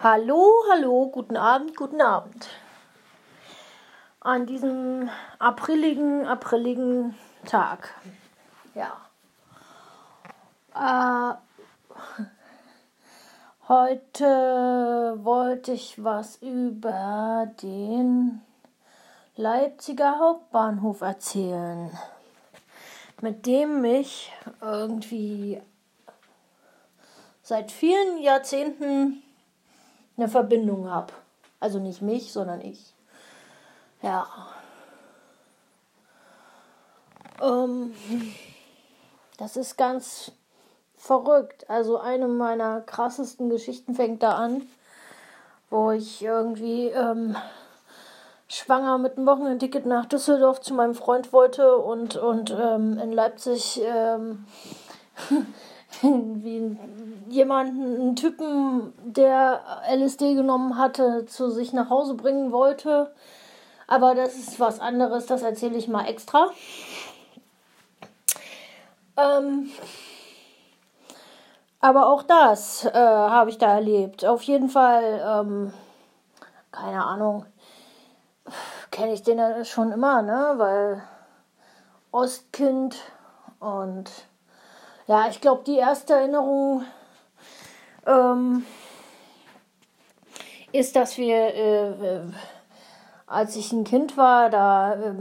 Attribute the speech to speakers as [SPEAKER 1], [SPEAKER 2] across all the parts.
[SPEAKER 1] Hallo, hallo, guten Abend, guten Abend. An diesem apriligen, apriligen Tag. Ja. Äh, heute wollte ich was über den Leipziger Hauptbahnhof erzählen, mit dem ich irgendwie seit vielen Jahrzehnten eine Verbindung habe. Also nicht mich, sondern ich. Ja. Ähm, das ist ganz verrückt. Also eine meiner krassesten Geschichten fängt da an, wo ich irgendwie ähm, schwanger mit einem Wochenendticket nach Düsseldorf zu meinem Freund wollte und, und ähm, in Leipzig ähm, wie jemanden, einen Typen, der LSD genommen hatte, zu sich nach Hause bringen wollte. Aber das ist was anderes, das erzähle ich mal extra. Ähm, aber auch das äh, habe ich da erlebt. Auf jeden Fall, ähm, keine Ahnung, kenne ich den schon immer, ne? Weil Ostkind und ja, ich glaube, die erste Erinnerung ähm, ist, dass wir, äh, als ich ein Kind war, da äh,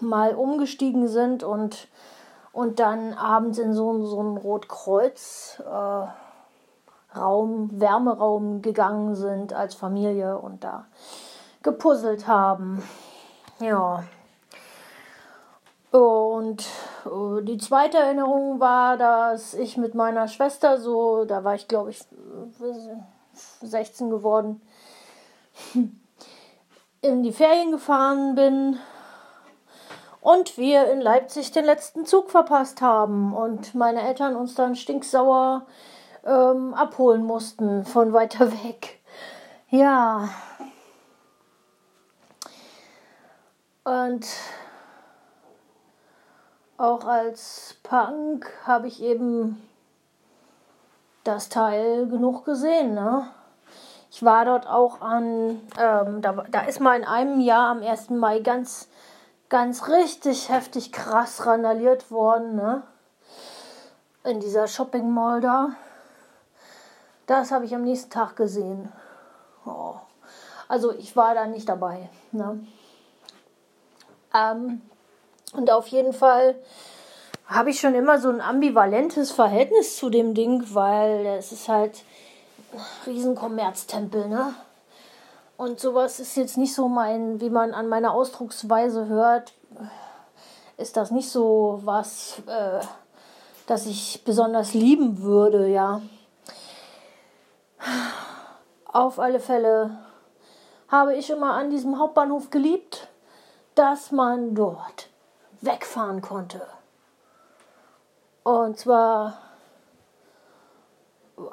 [SPEAKER 1] mal umgestiegen sind und, und dann abends in so, so einen Rotkreuz. Äh, Raum, Wärmeraum gegangen sind als Familie und da gepuzzelt haben. Ja. Und äh, die zweite Erinnerung war, dass ich mit meiner Schwester so, da war ich glaube ich 16 geworden, in die Ferien gefahren bin und wir in Leipzig den letzten Zug verpasst haben und meine Eltern uns dann stinksauer ähm, abholen mussten von weiter weg. Ja. Und auch als Punk habe ich eben das Teil genug gesehen. Ne? Ich war dort auch an, ähm, da, da ist mal in einem Jahr am 1. Mai ganz, ganz richtig heftig krass randaliert worden. Ne? In dieser Shopping Mall da. Das habe ich am nächsten Tag gesehen. Oh. Also ich war da nicht dabei. Ne? Ähm, und auf jeden Fall habe ich schon immer so ein ambivalentes Verhältnis zu dem Ding, weil es ist halt Riesenkommerztempel, ne? Und sowas ist jetzt nicht so mein, wie man an meiner Ausdrucksweise hört, ist das nicht so was, äh, das ich besonders lieben würde, ja. Auf alle Fälle habe ich immer an diesem Hauptbahnhof geliebt, dass man dort wegfahren konnte. Und zwar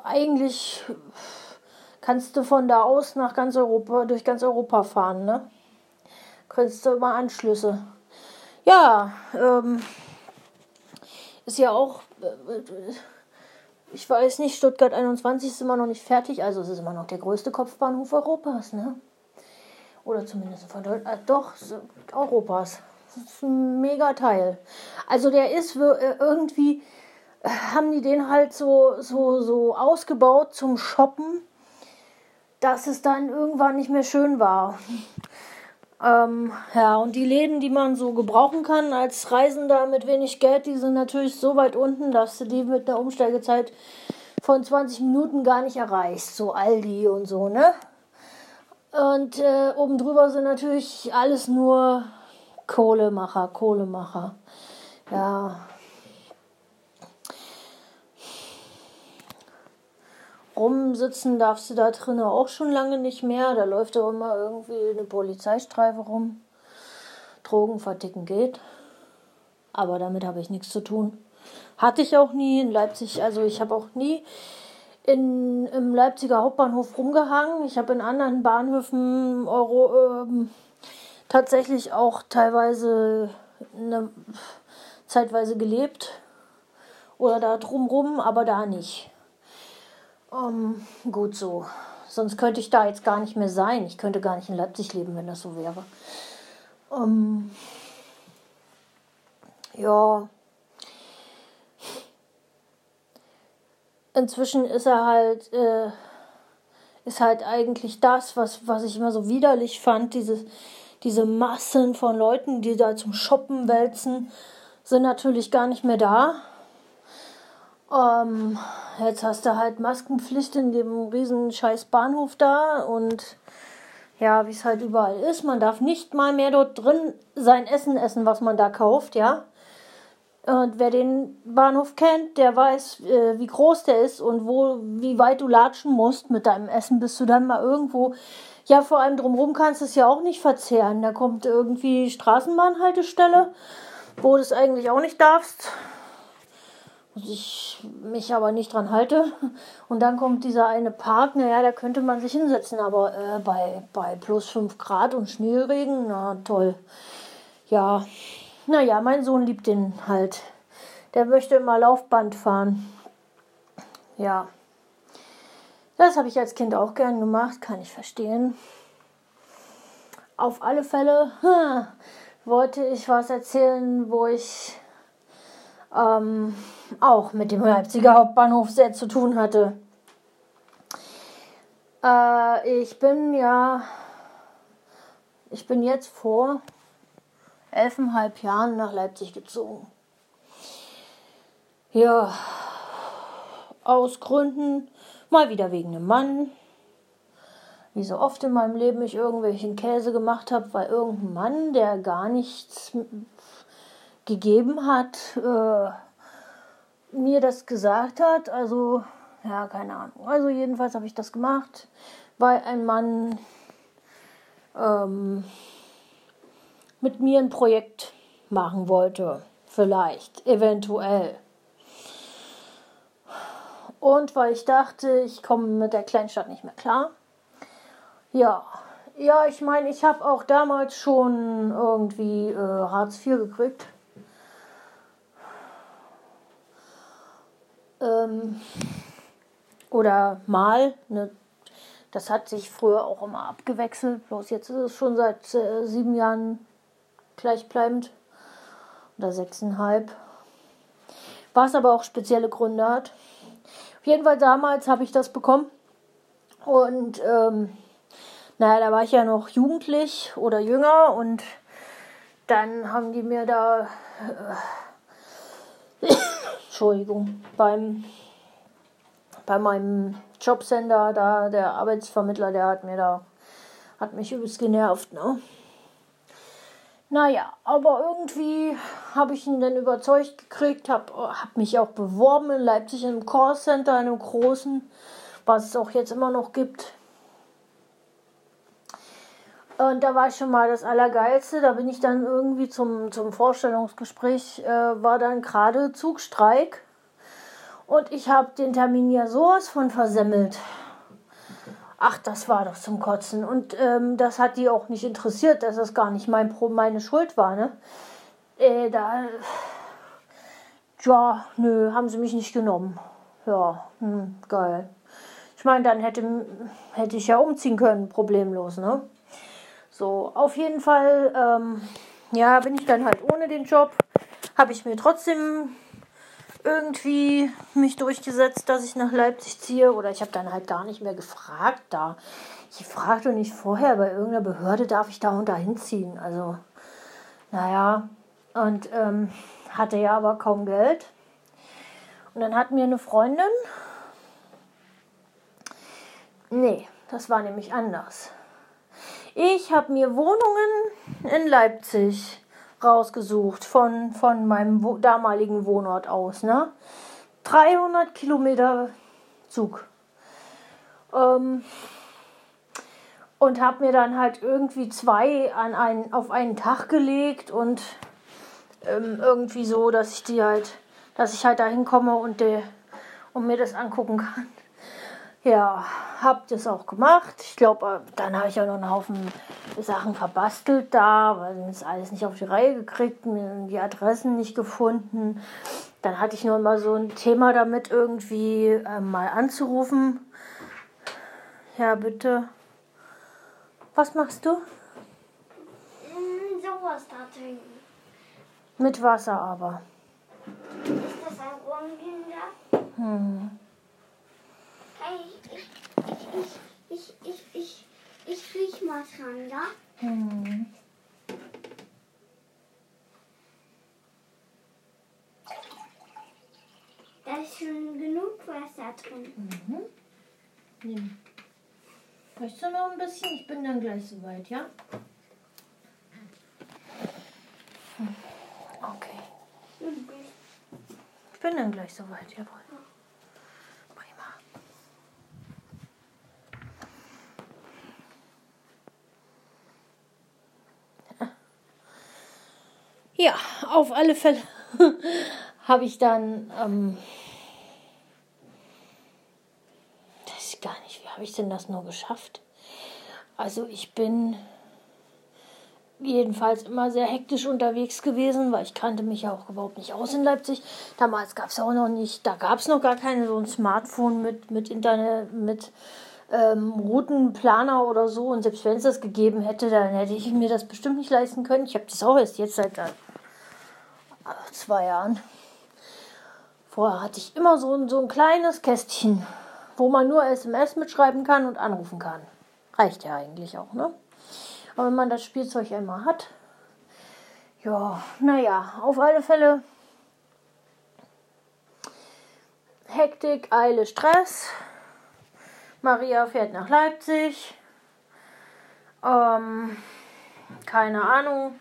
[SPEAKER 1] eigentlich kannst du von da aus nach ganz Europa, durch ganz Europa fahren, ne? Kriegst du immer Anschlüsse. Ja, ähm, ist ja auch, äh, ich weiß nicht, Stuttgart 21 ist immer noch nicht fertig, also es ist immer noch der größte Kopfbahnhof Europas, ne? Oder zumindest von Deutschland, äh, doch, Europas. Mega Teil. Also der ist äh, irgendwie, äh, haben die den halt so, so, so ausgebaut zum Shoppen, dass es dann irgendwann nicht mehr schön war. Ähm, ja, und die Läden, die man so gebrauchen kann als Reisender mit wenig Geld, die sind natürlich so weit unten, dass du die mit einer Umsteigezeit von 20 Minuten gar nicht erreichst. So Aldi und so, ne? Und äh, oben drüber sind natürlich alles nur Kohlemacher, Kohlemacher. Ja. Rumsitzen darfst du da drinnen auch schon lange nicht mehr. Da läuft auch immer irgendwie eine Polizeistreife rum. Drogen verticken geht. Aber damit habe ich nichts zu tun. Hatte ich auch nie in Leipzig. Also ich habe auch nie in, im Leipziger Hauptbahnhof rumgehangen. Ich habe in anderen Bahnhöfen Euro, ähm, tatsächlich auch teilweise eine, zeitweise gelebt oder da drumrum, aber da nicht. Ähm, gut so. sonst könnte ich da jetzt gar nicht mehr sein. Ich könnte gar nicht in Leipzig leben, wenn das so wäre. Ähm, ja. Inzwischen ist er halt, äh, ist halt eigentlich das, was, was ich immer so widerlich fand, diese, diese Massen von Leuten, die da zum Shoppen wälzen, sind natürlich gar nicht mehr da. Ähm, jetzt hast du halt Maskenpflicht in dem riesen scheiß Bahnhof da und ja, wie es halt überall ist, man darf nicht mal mehr dort drin sein Essen essen, was man da kauft, ja. Und wer den Bahnhof kennt, der weiß, äh, wie groß der ist und wo, wie weit du latschen musst mit deinem Essen, bis du dann mal irgendwo, ja, vor allem drumherum kannst du es ja auch nicht verzehren. Da kommt irgendwie Straßenbahnhaltestelle, wo du es eigentlich auch nicht darfst ich mich aber nicht dran halte. Und dann kommt dieser eine Park, naja, da könnte man sich hinsetzen, aber äh, bei, bei plus 5 Grad und Schneeregen, na toll. Ja, naja, mein Sohn liebt den halt. Der möchte immer Laufband fahren. Ja. Das habe ich als Kind auch gern gemacht, kann ich verstehen. Auf alle Fälle hm, wollte ich was erzählen, wo ich ähm, auch mit dem Leipziger Hauptbahnhof sehr zu tun hatte. Äh, ich bin ja, ich bin jetzt vor elfeinhalb Jahren nach Leipzig gezogen. Ja, aus Gründen, mal wieder wegen einem Mann. Wie so oft in meinem Leben ich irgendwelchen Käse gemacht habe, weil irgendein Mann, der gar nichts gegeben hat, äh, mir das gesagt hat. Also, ja, keine Ahnung. Also jedenfalls habe ich das gemacht, weil ein Mann ähm, mit mir ein Projekt machen wollte. Vielleicht, eventuell. Und weil ich dachte, ich komme mit der Kleinstadt nicht mehr klar. Ja, ja, ich meine, ich habe auch damals schon irgendwie äh, Hartz IV gekriegt. Ähm, oder mal. Ne, das hat sich früher auch immer abgewechselt. Bloß jetzt ist es schon seit äh, sieben Jahren gleichbleibend. Oder sechseinhalb. Was aber auch spezielle Gründe hat. Auf jeden Fall damals habe ich das bekommen. Und ähm, naja, da war ich ja noch jugendlich oder jünger und dann haben die mir da äh, Entschuldigung, beim, bei meinem Jobcenter, da der Arbeitsvermittler, der hat mir da, hat mich übelst genervt, ne? Naja, aber irgendwie habe ich ihn dann überzeugt gekriegt, habe hab mich auch beworben in Leipzig im Callcenter, einem großen, was es auch jetzt immer noch gibt. Und da war ich schon mal das Allergeilste. Da bin ich dann irgendwie zum, zum Vorstellungsgespräch, äh, war dann gerade Zugstreik. Und ich habe den Termin ja sowas von versemmelt. Ach, das war doch zum Kotzen. Und ähm, das hat die auch nicht interessiert, dass das gar nicht mein Pro meine Schuld war, ne? Äh, da. Ja, nö, haben sie mich nicht genommen. Ja, hm, geil. Ich meine, dann hätte, hätte ich ja umziehen können, problemlos, ne? So, auf jeden Fall, ähm, ja, bin ich dann halt ohne den Job. Habe ich mir trotzdem irgendwie mich durchgesetzt, dass ich nach Leipzig ziehe. Oder ich habe dann halt gar nicht mehr gefragt da. Ich fragte nicht vorher, bei irgendeiner Behörde darf ich da und da hinziehen. Also, naja. Und ähm, hatte ja aber kaum Geld. Und dann hat mir eine Freundin. Nee, das war nämlich anders. Ich habe mir Wohnungen in Leipzig rausgesucht von, von meinem wo damaligen Wohnort aus. Ne? 300 Kilometer Zug. Ähm, und habe mir dann halt irgendwie zwei an einen, auf einen Tag gelegt und ähm, irgendwie so, dass ich die halt, dass ich halt da hinkomme und, und mir das angucken kann. Ja, hab das auch gemacht. Ich glaube, äh, dann habe ich auch noch einen Haufen Sachen verbastelt da, weil es alles nicht auf die Reihe gekriegt, mir die Adressen nicht gefunden. Dann hatte ich noch mal so ein Thema damit, irgendwie äh, mal anzurufen. Ja, bitte. Was machst du?
[SPEAKER 2] Mm, sowas da trinken.
[SPEAKER 1] Mit Wasser aber.
[SPEAKER 2] Ist das ein Rumkinder?
[SPEAKER 1] Hm.
[SPEAKER 2] Hey, ich, ich, ich, ich, ich, ich, riech mal dran, ja?
[SPEAKER 1] Hm.
[SPEAKER 2] Da ist schon genug Wasser drin.
[SPEAKER 1] Mhm. Nimm. Möchtest du noch ein bisschen? Ich bin dann gleich soweit, ja? Hm. Okay. Ich bin dann gleich soweit, jawohl. Ja, auf alle Fälle habe ich dann, ähm, weiß ich gar nicht, wie habe ich denn das nur geschafft? Also ich bin jedenfalls immer sehr hektisch unterwegs gewesen, weil ich kannte mich ja auch überhaupt nicht aus in Leipzig. Damals gab es auch noch nicht, da gab es noch gar keine so ein Smartphone mit, mit Internet, mit ähm, Routenplaner oder so. Und selbst wenn es das gegeben hätte, dann hätte ich mir das bestimmt nicht leisten können. Ich habe das auch erst jetzt seit zwei Jahren. Vorher hatte ich immer so ein, so ein kleines Kästchen, wo man nur SMS mitschreiben kann und anrufen kann. Reicht ja eigentlich auch, ne? Aber wenn man das Spielzeug einmal hat, ja, naja, auf alle Fälle Hektik, Eile, Stress. Maria fährt nach Leipzig. Ähm, keine Ahnung.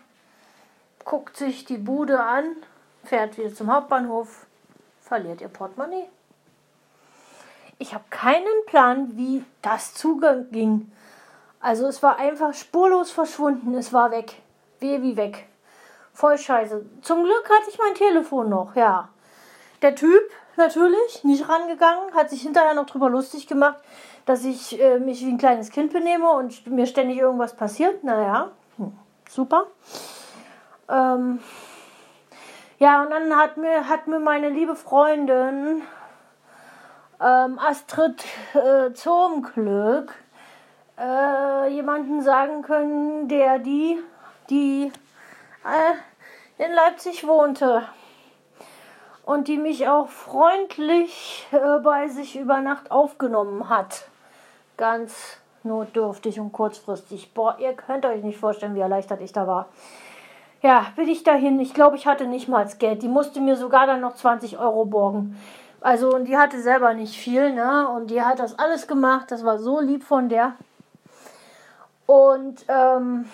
[SPEAKER 1] Guckt sich die Bude an, fährt wieder zum Hauptbahnhof, verliert ihr Portemonnaie. Ich habe keinen Plan, wie das zuging. Also es war einfach spurlos verschwunden. Es war weg. Wehe wie weg. Voll scheiße. Zum Glück hatte ich mein Telefon noch, ja. Der Typ natürlich nicht rangegangen, hat sich hinterher noch drüber lustig gemacht, dass ich äh, mich wie ein kleines Kind benehme und mir ständig irgendwas passiert. Naja, hm, super. Ähm, ja, und dann hat mir, hat mir meine liebe Freundin ähm, Astrid äh, Zomglück äh, jemanden sagen können, der die, die äh, in Leipzig wohnte und die mich auch freundlich äh, bei sich über Nacht aufgenommen hat. Ganz notdürftig und kurzfristig. Boah, ihr könnt euch nicht vorstellen, wie erleichtert ich da war. Ja, bin ich dahin. Ich glaube, ich hatte nicht mal Geld. Die musste mir sogar dann noch 20 Euro borgen. Also, und die hatte selber nicht viel, ne? Und die hat das alles gemacht. Das war so lieb von der. Und ähm,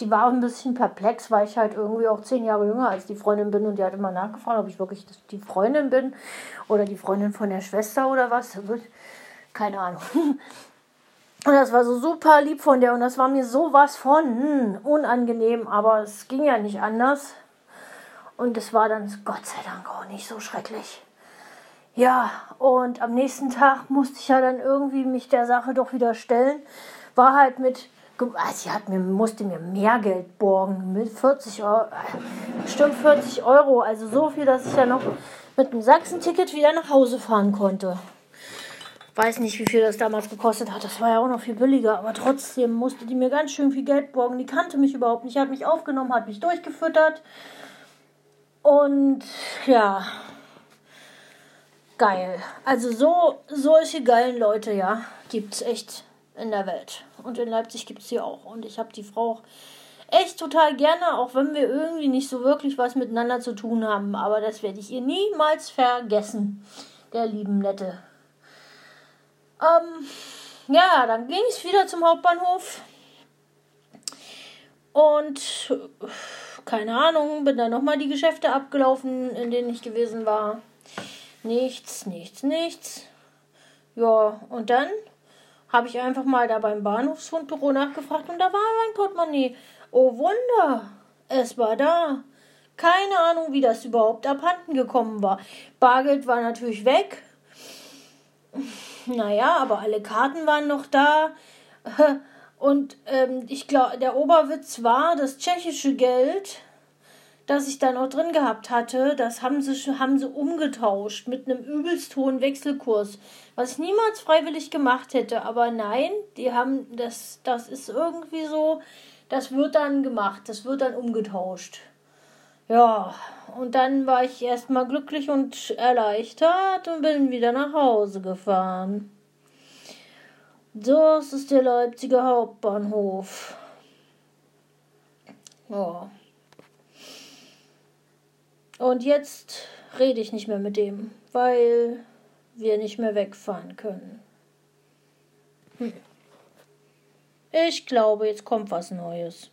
[SPEAKER 1] die war ein bisschen perplex, weil ich halt irgendwie auch zehn Jahre jünger als die Freundin bin. Und die hat immer nachgefragt, ob ich wirklich die Freundin bin oder die Freundin von der Schwester oder was. Keine Ahnung. Und das war so super lieb von der und das war mir sowas von hm, unangenehm, aber es ging ja nicht anders. Und es war dann Gott sei Dank auch nicht so schrecklich. Ja, und am nächsten Tag musste ich ja dann irgendwie mich der Sache doch wieder stellen. War halt mit, ah, sie hat mir, musste mir mehr Geld borgen, mit 40 Euro, bestimmt 40 Euro, also so viel, dass ich ja noch mit einem Sachsen-Ticket wieder nach Hause fahren konnte. Weiß nicht, wie viel das damals gekostet hat. Das war ja auch noch viel billiger. Aber trotzdem musste die mir ganz schön viel Geld borgen. Die kannte mich überhaupt nicht. Hat mich aufgenommen, hat mich durchgefüttert. Und ja, geil. Also so solche geilen Leute, ja, gibt es echt in der Welt. Und in Leipzig gibt es sie auch. Und ich habe die Frau auch echt total gerne, auch wenn wir irgendwie nicht so wirklich was miteinander zu tun haben. Aber das werde ich ihr niemals vergessen. Der lieben Nette. Ähm, ja, dann ging es wieder zum Hauptbahnhof. Und keine Ahnung, bin dann nochmal die Geschäfte abgelaufen, in denen ich gewesen war. Nichts, nichts, nichts. Ja, und dann habe ich einfach mal da beim Bahnhofsfundbüro nachgefragt und da war mein Portemonnaie. Oh Wunder, es war da. Keine Ahnung, wie das überhaupt abhanden gekommen war. Bargeld war natürlich weg. Naja, aber alle Karten waren noch da. Und ähm, ich glaube, der Oberwitz war, das tschechische Geld, das ich dann auch drin gehabt hatte, das haben sie, haben sie umgetauscht mit einem übelst hohen Wechselkurs, was ich niemals freiwillig gemacht hätte. Aber nein, die haben das, das ist irgendwie so, das wird dann gemacht, das wird dann umgetauscht. Ja, und dann war ich erstmal glücklich und erleichtert und bin wieder nach Hause gefahren. Das ist der Leipziger Hauptbahnhof. Ja. Und jetzt rede ich nicht mehr mit dem, weil wir nicht mehr wegfahren können. Hm. Ich glaube, jetzt kommt was Neues.